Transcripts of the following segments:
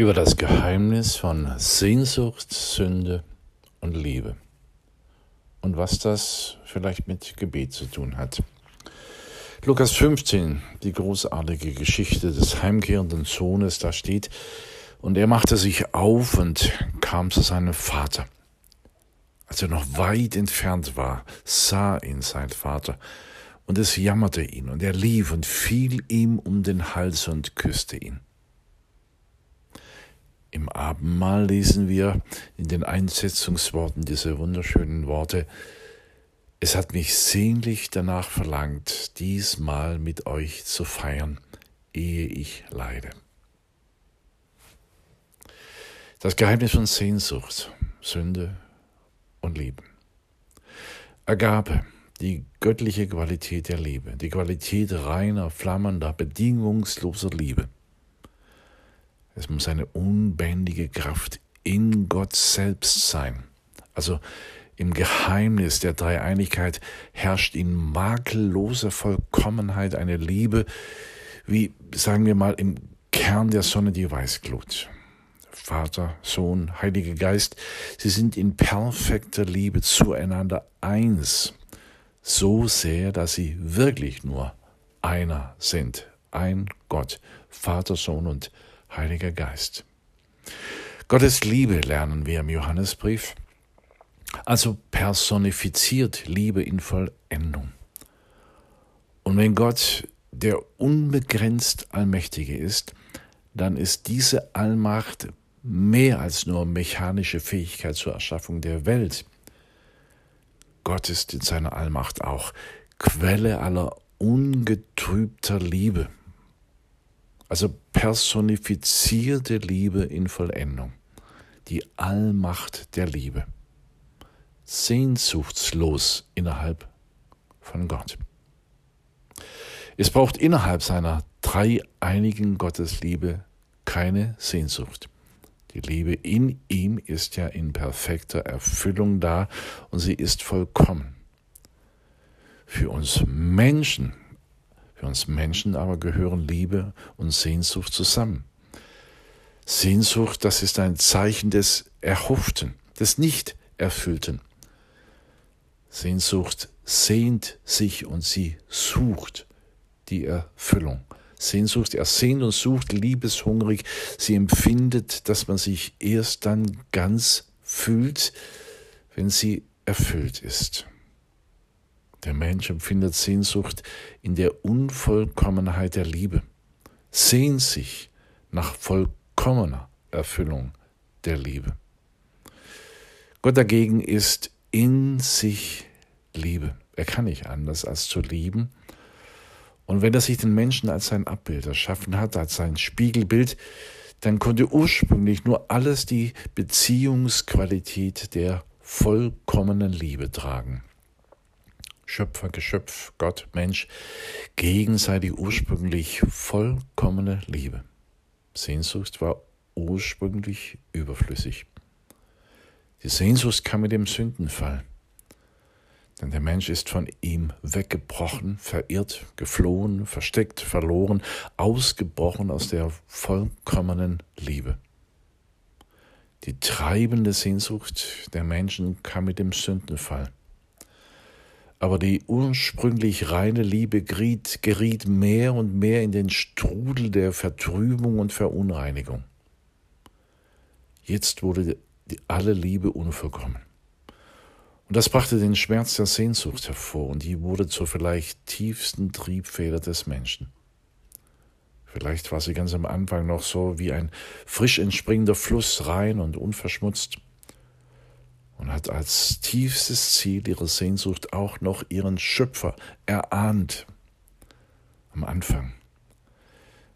Über das Geheimnis von Sehnsucht, Sünde und Liebe und was das vielleicht mit Gebet zu tun hat. Lukas 15, die großartige Geschichte des heimkehrenden Sohnes, da steht, und er machte sich auf und kam zu seinem Vater. Als er noch weit entfernt war, sah ihn sein Vater, und es jammerte ihn, und er lief und fiel ihm um den Hals und küsste ihn. Im Abendmahl lesen wir in den Einsetzungsworten diese wunderschönen Worte, es hat mich sehnlich danach verlangt, diesmal mit euch zu feiern, ehe ich leide. Das Geheimnis von Sehnsucht, Sünde und Liebe. Agape, die göttliche Qualität der Liebe, die Qualität reiner, flammender, bedingungsloser Liebe. Es muss eine unbändige Kraft in Gott selbst sein. Also im Geheimnis der Dreieinigkeit herrscht in makelloser Vollkommenheit eine Liebe, wie sagen wir mal im Kern der Sonne die Weißglut. Vater, Sohn, Heiliger Geist, sie sind in perfekter Liebe zueinander eins, so sehr, dass sie wirklich nur einer sind, ein Gott, Vater, Sohn und Heiliger Geist. Gottes Liebe lernen wir im Johannesbrief, also personifiziert Liebe in Vollendung. Und wenn Gott der unbegrenzt Allmächtige ist, dann ist diese Allmacht mehr als nur mechanische Fähigkeit zur Erschaffung der Welt. Gott ist in seiner Allmacht auch Quelle aller ungetrübter Liebe also personifizierte Liebe in Vollendung, die Allmacht der Liebe, sehnsuchtslos innerhalb von Gott. Es braucht innerhalb seiner dreieinigen Gottesliebe keine Sehnsucht. Die Liebe in ihm ist ja in perfekter Erfüllung da und sie ist vollkommen. Für uns Menschen für uns Menschen aber gehören Liebe und Sehnsucht zusammen. Sehnsucht, das ist ein Zeichen des Erhofften, des Nicht-Erfüllten. Sehnsucht sehnt sich und sie sucht die Erfüllung. Sehnsucht ersehnt und sucht liebeshungrig. Sie empfindet, dass man sich erst dann ganz fühlt, wenn sie erfüllt ist. Der Mensch empfindet Sehnsucht in der Unvollkommenheit der Liebe, sehnt sich nach vollkommener Erfüllung der Liebe. Gott dagegen ist in sich Liebe. Er kann nicht anders als zu lieben. Und wenn er sich den Menschen als sein Abbild erschaffen hat, als sein Spiegelbild, dann konnte ursprünglich nur alles die Beziehungsqualität der vollkommenen Liebe tragen. Schöpfer, Geschöpf, Gott, Mensch, gegenseitig ursprünglich vollkommene Liebe. Sehnsucht war ursprünglich überflüssig. Die Sehnsucht kam mit dem Sündenfall. Denn der Mensch ist von ihm weggebrochen, verirrt, geflohen, versteckt, verloren, ausgebrochen aus der vollkommenen Liebe. Die treibende Sehnsucht der Menschen kam mit dem Sündenfall aber die ursprünglich reine Liebe geriet, geriet mehr und mehr in den Strudel der Vertrübung und Verunreinigung. Jetzt wurde die, alle Liebe unvollkommen. Und das brachte den Schmerz der Sehnsucht hervor, und die wurde zur vielleicht tiefsten Triebfeder des Menschen. Vielleicht war sie ganz am Anfang noch so wie ein frisch entspringender Fluss, rein und unverschmutzt und hat als tiefstes Ziel ihrer Sehnsucht auch noch ihren Schöpfer erahnt. Am Anfang.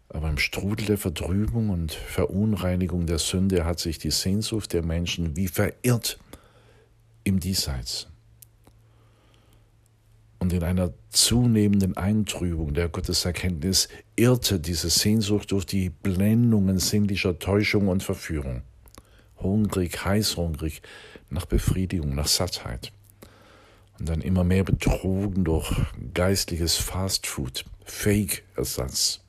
Aber im Strudel der Vertrübung und Verunreinigung der Sünde hat sich die Sehnsucht der Menschen wie verirrt im Diesseits. Und in einer zunehmenden Eintrübung der Gotteserkenntnis irrte diese Sehnsucht durch die Blendungen sinnlicher Täuschung und Verführung. Hungrig, heißhungrig nach Befriedigung, nach Sattheit. Und dann immer mehr betrogen durch geistliches Fastfood, Fake-Ersatz.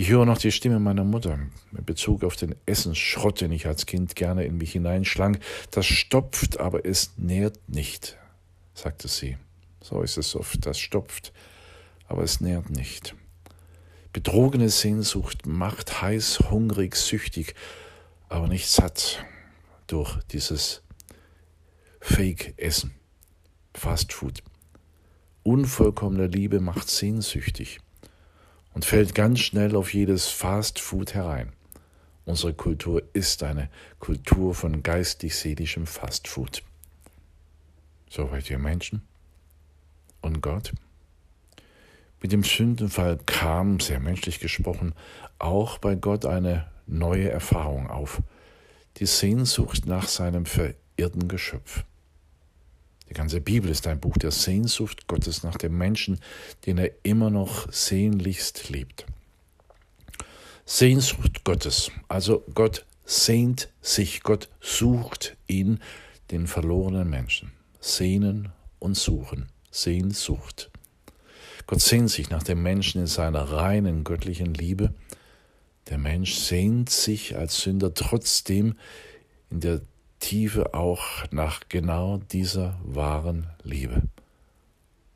Ich höre noch die Stimme meiner Mutter in Bezug auf den Essensschrott, den ich als Kind gerne in mich hineinschlang. Das stopft, aber es nährt nicht, sagte sie. So ist es oft, das stopft, aber es nährt nicht. Betrogene Sehnsucht macht heiß, hungrig, süchtig, aber nicht satt durch dieses Fake-Essen, Fast Food. Unvollkommene Liebe macht sehnsüchtig und fällt ganz schnell auf jedes Fast Food herein. Unsere Kultur ist eine Kultur von geistig-seelischem Fast Food. Soweit wir Menschen und Gott. Mit dem Sündenfall kam, sehr menschlich gesprochen, auch bei Gott eine neue Erfahrung auf, die Sehnsucht nach seinem verirrten Geschöpf. Die ganze Bibel ist ein Buch der Sehnsucht Gottes nach dem Menschen, den er immer noch sehnlichst liebt. Sehnsucht Gottes, also Gott sehnt sich, Gott sucht ihn, den verlorenen Menschen. Sehnen und suchen, Sehnsucht. Gott sehnt sich nach dem Menschen in seiner reinen göttlichen Liebe. Der Mensch sehnt sich als Sünder trotzdem in der Tiefe auch nach genau dieser wahren Liebe.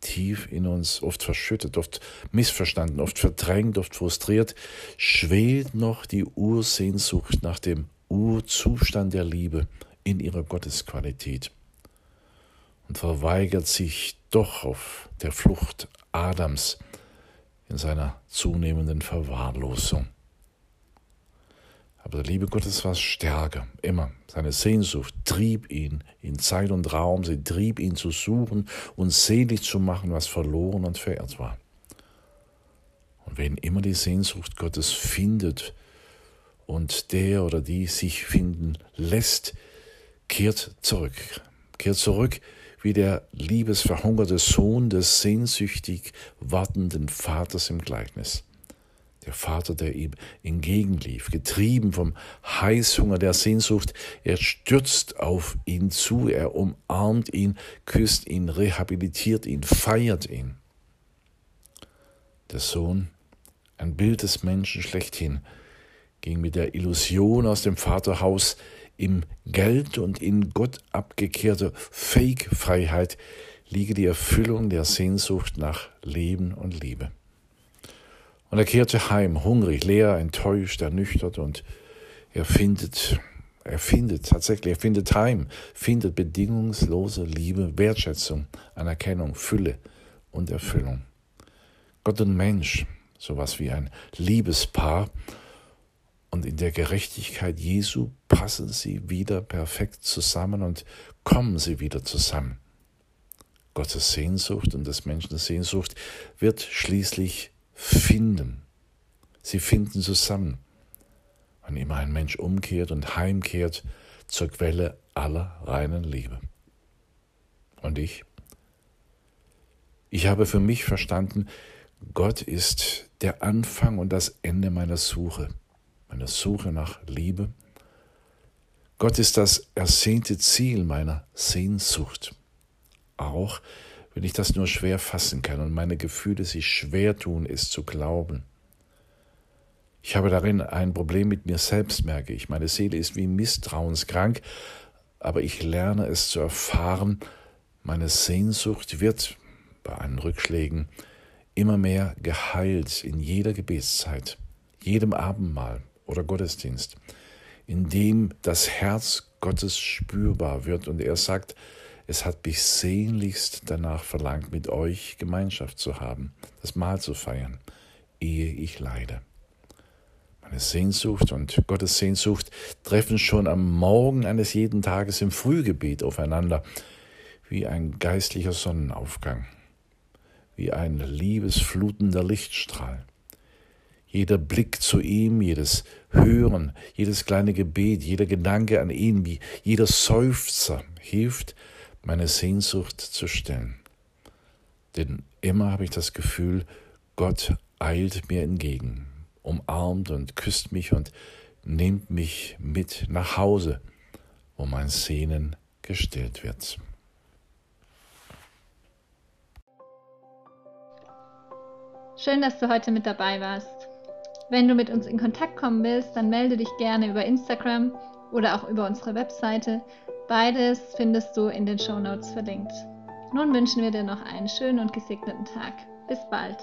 Tief in uns, oft verschüttet, oft missverstanden, oft verdrängt, oft frustriert, schwelt noch die Ursehnsucht nach dem Urzustand der Liebe in ihrer Gottesqualität und verweigert sich doch auf der Flucht Adams in seiner zunehmenden Verwahrlosung. Aber der Liebe Gottes war stärker, immer. Seine Sehnsucht trieb ihn in Zeit und Raum, sie trieb ihn zu suchen und selig zu machen, was verloren und verehrt war. Und wen immer die Sehnsucht Gottes findet und der oder die sich finden lässt, kehrt zurück, kehrt zurück wie der liebesverhungerte Sohn des sehnsüchtig wartenden Vaters im Gleichnis. Der Vater, der ihm entgegenlief, getrieben vom Heißhunger der Sehnsucht, er stürzt auf ihn zu, er umarmt ihn, küsst ihn, rehabilitiert ihn, feiert ihn. Der Sohn, ein Bild des Menschen schlechthin, ging mit der Illusion aus dem Vaterhaus im Geld und in Gott abgekehrte Fake-Freiheit liege die Erfüllung der Sehnsucht nach Leben und Liebe. Und er kehrte heim, hungrig, leer, enttäuscht, ernüchtert und er findet, er findet tatsächlich, er findet heim, findet bedingungslose Liebe, Wertschätzung, Anerkennung, Fülle und Erfüllung. Gott und Mensch, sowas wie ein Liebespaar, und in der Gerechtigkeit Jesu passen sie wieder perfekt zusammen und kommen sie wieder zusammen. Gottes Sehnsucht und des Menschen Sehnsucht wird schließlich finden. Sie finden zusammen. Wann immer ein Mensch umkehrt und heimkehrt zur Quelle aller reinen Liebe. Und ich? Ich habe für mich verstanden, Gott ist der Anfang und das Ende meiner Suche, meiner Suche nach Liebe. Gott ist das ersehnte Ziel meiner Sehnsucht. Auch wenn ich das nur schwer fassen kann und meine Gefühle sich schwer tun, es zu glauben. Ich habe darin ein Problem mit mir selbst, merke ich. Meine Seele ist wie misstrauenskrank, aber ich lerne es zu erfahren. Meine Sehnsucht wird bei einen Rückschlägen immer mehr geheilt in jeder Gebetszeit, jedem Abendmahl oder Gottesdienst, in dem das Herz Gottes spürbar wird und er sagt, es hat mich sehnlichst danach verlangt, mit euch Gemeinschaft zu haben, das Mahl zu feiern, ehe ich leide. Meine Sehnsucht und Gottes Sehnsucht treffen schon am Morgen eines jeden Tages im Frühgebet aufeinander, wie ein geistlicher Sonnenaufgang, wie ein liebesflutender Lichtstrahl. Jeder Blick zu ihm, jedes Hören, jedes kleine Gebet, jeder Gedanke an ihn, wie jeder Seufzer hilft, meine Sehnsucht zu stillen. Denn immer habe ich das Gefühl, Gott eilt mir entgegen, umarmt und küsst mich und nimmt mich mit nach Hause, wo mein Sehnen gestillt wird. Schön, dass du heute mit dabei warst. Wenn du mit uns in Kontakt kommen willst, dann melde dich gerne über Instagram oder auch über unsere Webseite. Beides findest du in den Show Notes verlinkt. Nun wünschen wir dir noch einen schönen und gesegneten Tag. Bis bald.